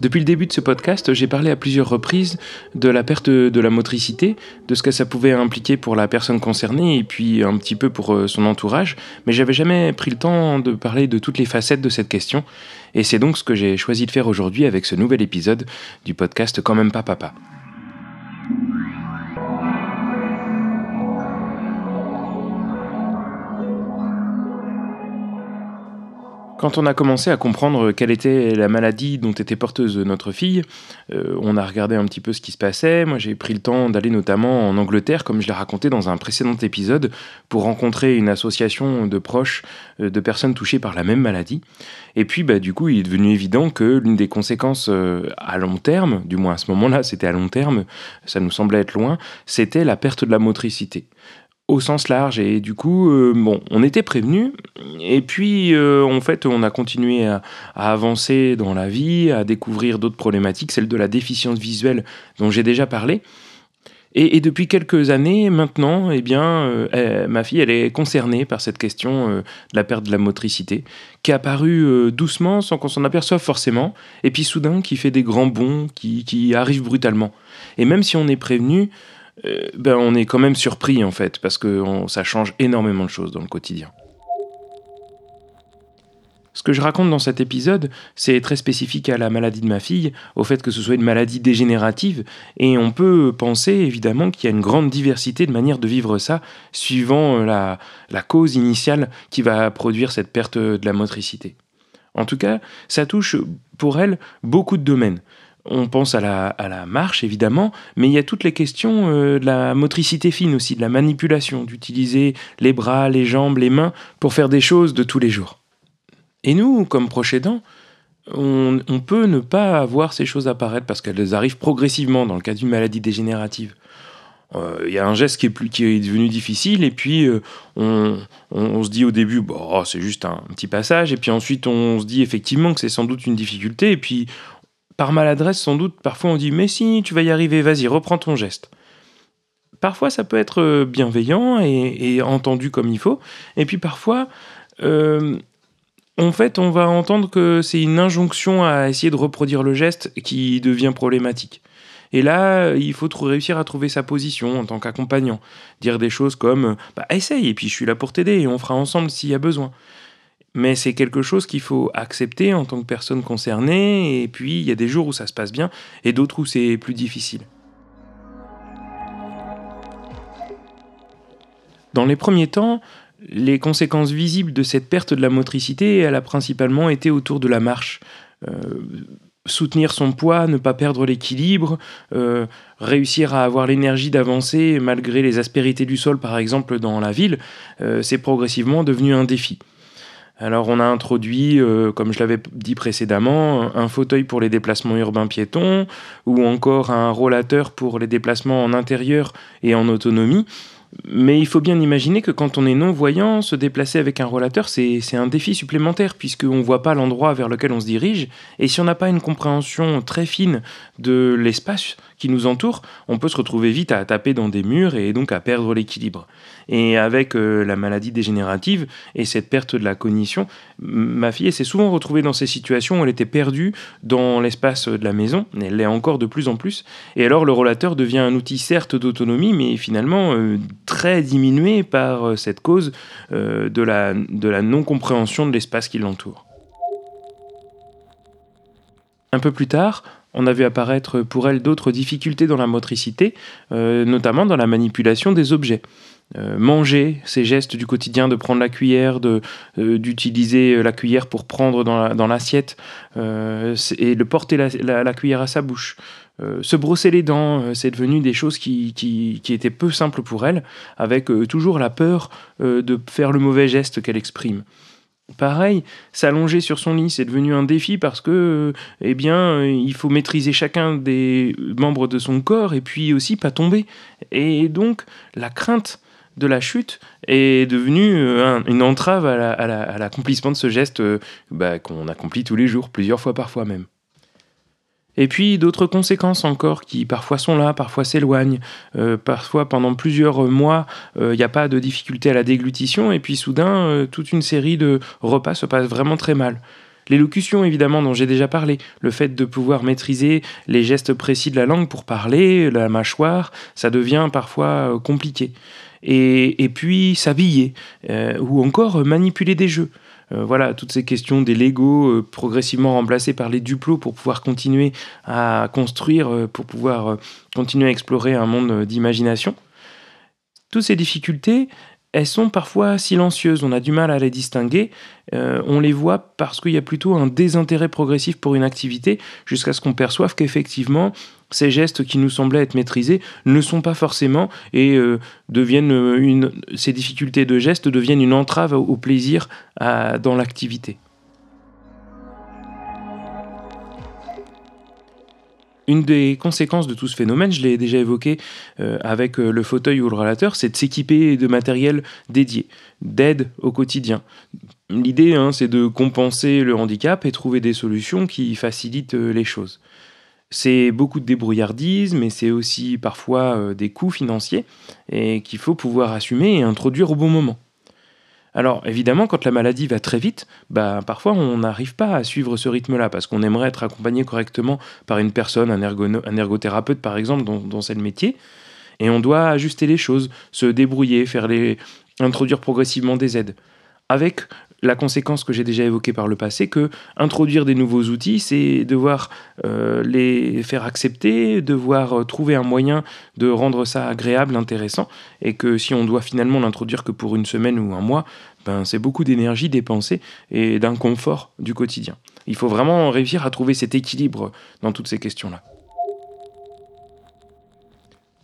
Depuis le début de ce podcast, j'ai parlé à plusieurs reprises de la perte de la motricité, de ce que ça pouvait impliquer pour la personne concernée et puis un petit peu pour euh, son entourage, mais j'avais jamais pris le temps de parler de toutes les facettes de cette question, et c'est donc ce que j'ai choisi de faire aujourd'hui avec ce nouvel épisode du podcast Quand même pas papa. Quand on a commencé à comprendre quelle était la maladie dont était porteuse notre fille, euh, on a regardé un petit peu ce qui se passait. Moi, j'ai pris le temps d'aller notamment en Angleterre, comme je l'ai raconté dans un précédent épisode, pour rencontrer une association de proches euh, de personnes touchées par la même maladie. Et puis, bah, du coup, il est devenu évident que l'une des conséquences euh, à long terme, du moins à ce moment-là, c'était à long terme, ça nous semblait être loin, c'était la perte de la motricité au sens large. Et du coup, euh, bon, on était prévenus. Et puis, euh, en fait, on a continué à, avancer dans la vie, à découvrir d'autres problématiques, celle de la déficience visuelle dont j'ai déjà parlé. Et, depuis quelques années maintenant, eh bien, euh, ma fille, elle est concernée par cette question de la perte de la motricité, qui est apparue doucement, sans qu'on s'en aperçoive forcément, et puis soudain, qui fait des grands bonds, qui, qui arrive brutalement. Et même si on est prévenu, euh, ben on est quand même surpris en fait, parce que ça change énormément de choses dans le quotidien. Ce que je raconte dans cet épisode, c'est très spécifique à la maladie de ma fille, au fait que ce soit une maladie dégénérative, et on peut penser évidemment qu'il y a une grande diversité de manières de vivre ça, suivant la, la cause initiale qui va produire cette perte de la motricité. En tout cas, ça touche pour elle beaucoup de domaines on pense à la, marche évidemment, mais il y a toutes les questions euh, de la motricité fine aussi, de la manipulation, d'utiliser les bras, les jambes, les mains pour faire des choses de tous les jours. Et nous, comme proches aidants, on, peut ne pas voir ces choses apparaître parce qu'elles arrivent progressivement dans le cas d'une maladie dégénérative. Euh, il y a un geste qui est, devenu difficile et puis euh, on, se dit au début bon, c'est juste un petit passage et puis ensuite on se dit effectivement que c'est sans doute une difficulté et puis par maladresse, sans doute, parfois on dit Mais si, tu vas y arriver, vas-y, reprends ton geste. Parfois, ça peut être euh, bienveillant et, entendu comme il faut. Et puis parfois, euh, en fait, on va entendre que c'est une injonction à essayer de reproduire le geste qui devient problématique. Et là, il faut réussir à trouver sa position en tant qu'accompagnant. Dire des choses comme bah, essaye, et puis je suis là pour t'aider, et on fera ensemble s'il y a besoin mais c'est quelque chose qu'il faut accepter en tant que personne concernée, et puis il y a des jours où ça se passe bien, et d'autres où c'est plus difficile. Dans les premiers temps, les conséquences visibles de cette perte de la motricité, elle a principalement été autour de la marche. Euh, soutenir son poids, ne pas perdre l'équilibre, euh, réussir à avoir l'énergie d'avancer malgré les aspérités du sol, par exemple dans la ville, euh, c'est progressivement devenu un défi. Alors on a introduit, euh, comme je l'avais dit précédemment, un fauteuil pour les déplacements urbains piétons ou encore un rollateur pour les déplacements en intérieur et en autonomie. Mais il faut bien imaginer que quand on est non-voyant, se déplacer avec un rollateur, c'est un défi supplémentaire, puisqu'on ne voit pas l'endroit vers lequel on se dirige, et si on n'a pas une compréhension très fine de l'espace qui nous entoure, on peut se retrouver vite à taper dans des murs et donc à perdre l'équilibre. Et avec euh, la maladie dégénérative et cette perte de la cognition, ma fille s'est souvent retrouvée dans ces situations où elle était perdue dans l'espace de la maison, elle l'est encore de plus en plus, et alors le rollateur devient un outil certes d'autonomie, mais finalement euh, très diminué par euh, cette cause de la, de la non-compréhension de l'espace qui l'entoure. Un peu plus tard, on a vu apparaître pour elle d'autres difficultés dans la motricité, notamment dans la manipulation des objets. Euh, manger, ces gestes du quotidien de prendre la cuillère, euh, d'utiliser euh, la cuillère pour prendre dans, l'assiette et de porter la, cuillère à sa bouche. Se brosser les dents, c'est devenu des choses qui, qui, étaient peu simples pour elle, avec toujours la peur de faire le mauvais geste qu'elle exprime. Pareil, s'allonger sur son lit, c'est devenu un défi parce que, eh bien, il faut maîtriser chacun des membres de son corps et puis aussi pas tomber. Et donc, la crainte de la chute est devenue euh, une entrave à l'accomplissement de ce geste euh, bah, qu'on accomplit tous les jours, plusieurs fois parfois même. Et puis d'autres conséquences encore qui parfois sont là, parfois s'éloignent, euh, parfois pendant plusieurs mois il euh, n'y a pas de difficulté à la déglutition et puis soudain euh, toute une série de repas se passe vraiment très mal. L'élocution, évidemment, dont j'ai déjà parlé, le fait de pouvoir maîtriser les gestes précis de la langue pour parler, la mâchoire, ça devient parfois compliqué. Et, et puis s'habiller, ou encore manipuler des jeux. Euh, voilà, toutes ces questions des Lego euh, progressivement remplacés par les Duplo pour pouvoir continuer à construire, euh, pour pouvoir continuer à explorer un monde d'imagination. Toutes ces difficultés, elles sont parfois silencieuses, on a du mal à les distinguer, on les voit parce qu'il y a plutôt un désintérêt progressif pour une activité, jusqu'à ce qu'on perçoive qu'effectivement, ces gestes qui nous semblaient être maîtrisés ne sont pas forcément et euh, deviennent euh, une, ces difficultés de gestes deviennent une entrave au plaisir dans l'activité. Une des conséquences de tout ce phénomène, je l'ai déjà évoqué euh, avec le fauteuil ou le relateur, c'est de s'équiper de matériel dédié, d'aide au quotidien. L'idée, hein, c'est de compenser le handicap et trouver des solutions qui facilitent les choses. C'est beaucoup de débrouillardise, mais c'est aussi parfois euh, des coûts financiers et qu'il faut pouvoir assumer et introduire au bon moment. Alors évidemment, quand la maladie va très vite, bah, parfois on n'arrive pas à suivre ce rythme-là parce qu'on aimerait être accompagné correctement par une personne, un, ergothérapeute par exemple, c'est le métier, et on doit ajuster les choses, se débrouiller, faire les, introduire progressivement des aides. Avec la conséquence que j'ai déjà évoquée par le passé, que introduire des nouveaux outils, c'est devoir euh, les faire accepter, devoir euh, trouver un moyen de rendre ça agréable, intéressant, et que si on doit finalement l'introduire que pour une semaine ou un mois, ben, c'est beaucoup d'énergie dépensée et d'inconfort du quotidien. Il faut vraiment réussir à trouver cet équilibre dans toutes ces questions-là.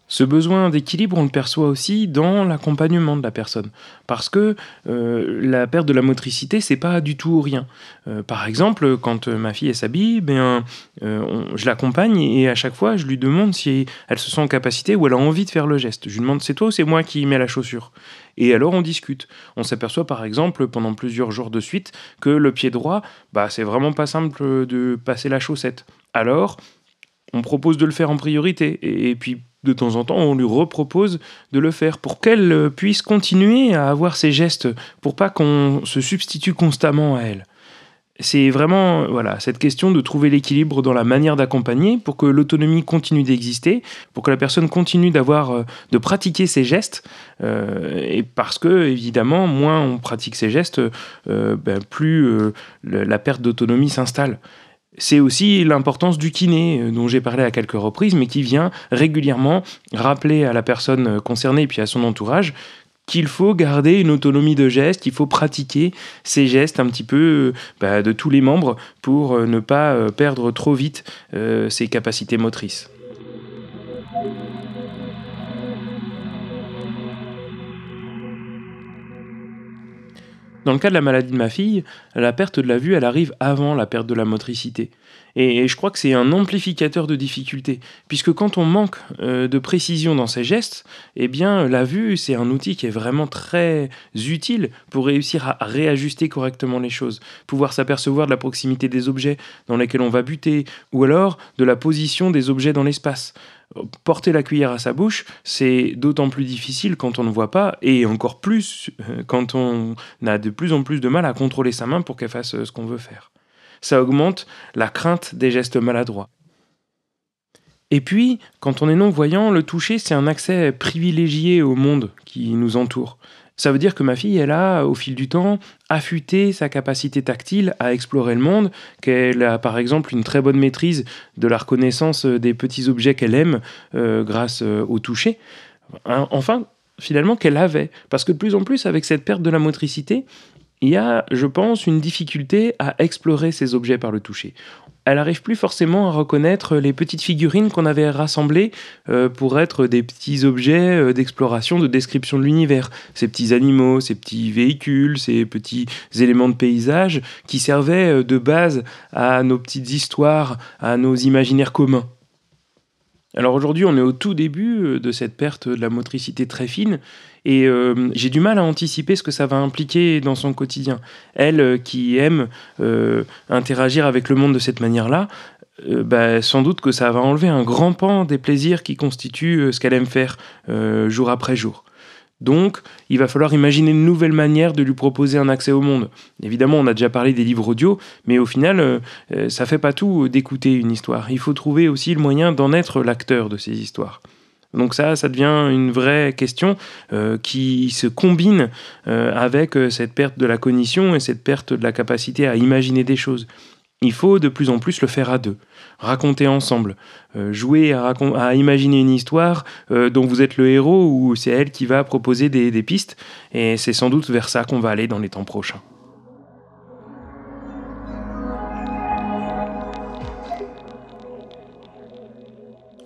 Ce besoin d'équilibre, on le perçoit aussi dans l'accompagnement de la personne. Parce que euh, la perte de la motricité, c'est pas du tout rien. Euh, par exemple, quand euh, ma fille s'habille, ben, je l'accompagne et à chaque fois, je lui demande si elle se sent en capacité ou elle a envie de faire le geste. Je lui demande c'est toi ou c'est moi qui mets la chaussure? Et alors on discute. On s'aperçoit par exemple pendant plusieurs jours de suite que le pied droit, bah, c'est vraiment pas simple de passer la chaussette. Alors, on propose de le faire en priorité. et puis de temps en temps, on lui repropose de le faire pour qu'elle euh, puisse continuer à avoir ses gestes, pour pas qu'on se substitue constamment à elle. C'est vraiment voilà cette question de trouver l'équilibre dans la manière d'accompagner pour que l'autonomie continue d'exister, pour que la personne continue d'avoir euh, de pratiquer ses gestes, euh, et parce que évidemment moins on pratique ses gestes, ben, plus la perte d'autonomie s'installe. C'est aussi l'importance du kiné, euh, dont j'ai parlé à quelques reprises, mais qui vient régulièrement rappeler à la personne euh, concernée et puis à son entourage qu'il faut garder une autonomie de geste, qu'il faut pratiquer ces gestes un petit peu euh, bah, de tous les membres pour ne pas perdre trop vite ses capacités motrices. Dans le cas de la maladie de ma fille, la perte de la vue, elle arrive avant la perte de la motricité. Et je crois que c'est un amplificateur de difficultés, puisque quand on manque euh, de précision dans ses gestes, eh bien la vue, c'est un outil qui est vraiment très utile pour réussir à réajuster correctement les choses, pouvoir s'apercevoir de la proximité des objets dans lesquels on va buter, ou alors de la position des objets dans l'espace porter la cuillère à sa bouche, c'est d'autant plus difficile quand on ne voit pas, et encore plus euh, quand on a de plus en plus de mal à contrôler sa main pour qu'elle fasse euh, ce qu'on veut faire. Ça augmente la crainte des gestes maladroits. Et puis, quand on est non-voyant, le toucher, c'est un accès privilégié au monde qui nous entoure. Ça veut dire que ma fille, elle a, au fil du temps, affûté sa capacité tactile à explorer le monde, qu'elle a par exemple une très bonne maîtrise de la reconnaissance des petits objets qu'elle aime euh, grâce euh, au toucher. Hein, enfin, finalement, qu'elle avait. Parce que de plus en plus, avec cette perte de la motricité, il y a, je pense, une difficulté à explorer ces objets par le toucher elle n'arrive plus forcément à reconnaître les petites figurines qu'on avait rassemblées euh, pour être des petits objets euh, d'exploration, de description de l'univers. Ces petits animaux, ces petits véhicules, ces petits éléments de paysage qui servaient euh, de base à nos petites histoires, à nos imaginaires communs. Alors aujourd'hui, on est au tout début de cette perte de la motricité très fine et euh, j'ai du mal à anticiper ce que ça va impliquer dans son quotidien. Elle, euh, qui aime euh, interagir avec le monde de cette manière-là, bah, sans doute que ça va enlever un grand pan des plaisirs qui constituent ce qu'elle aime faire jour après jour. Donc, il va falloir imaginer une nouvelle manière de lui proposer un accès au monde. Évidemment, on a déjà parlé des livres audio, mais au final, ça fait pas tout d'écouter une histoire. Il faut trouver aussi le moyen d'en être l'acteur de ces histoires. Donc ça, ça devient une vraie question euh, qui se combine euh, avec euh, cette perte de la cognition et cette perte de la capacité à imaginer des choses. Il faut de plus en plus le faire à deux, raconter ensemble, jouer à, imaginer une histoire dont vous êtes le héros ou c'est elle qui va proposer des pistes, et c'est sans doute vers ça qu'on va aller dans les temps prochains.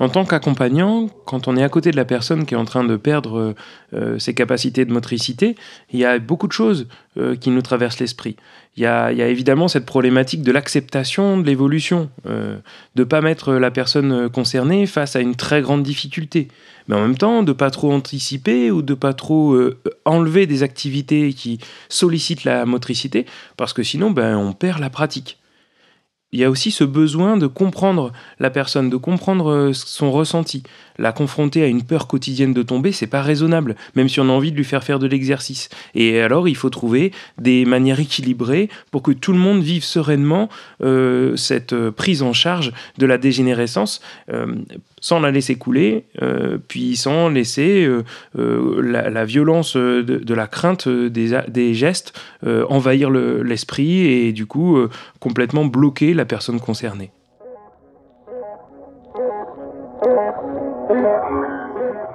En tant qu'accompagnant, quand on est à côté de la personne qui est en train de perdre euh, ses capacités de motricité, il y a beaucoup de choses euh, qui nous traversent l'esprit. Il, y a, évidemment cette problématique de l'acceptation de l'évolution, euh, de ne pas mettre la personne concernée face à une très grande difficulté, mais en même temps de pas trop anticiper ou de pas trop enlever des activités qui sollicitent la motricité, parce que sinon ben, on perd la pratique il y a aussi ce besoin de comprendre la personne, de comprendre euh, son ressenti. La confronter à une peur quotidienne de tomber, c'est pas raisonnable, même si on a envie de lui faire faire de l'exercice. Et alors, il faut trouver des manières équilibrées pour que tout le monde vive sereinement euh, cette euh, prise en charge de la dégénérescence sans la laisser couler, puis sans laisser la, violence de, la crainte des, gestes envahir l'esprit et du coup complètement bloquer la personne concernée.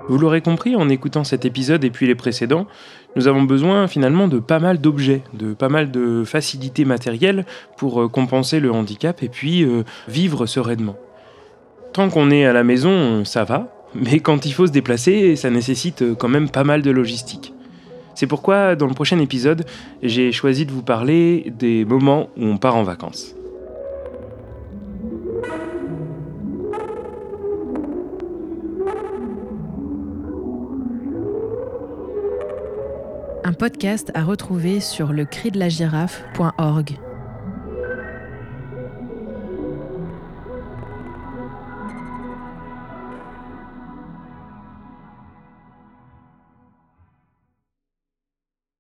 Vous l'aurez compris en écoutant cet épisode et puis les précédents, nous avons besoin finalement de pas mal d'objets, de pas mal de facilités matérielles pour compenser le handicap et puis vivre sereinement. Tant qu'on est à la maison, ça va, mais quand il faut se déplacer, ça nécessite quand même pas mal de logistique. C'est pourquoi, dans le prochain épisode, j'ai choisi de vous parler des moments où on part en vacances. Un podcast à retrouver sur le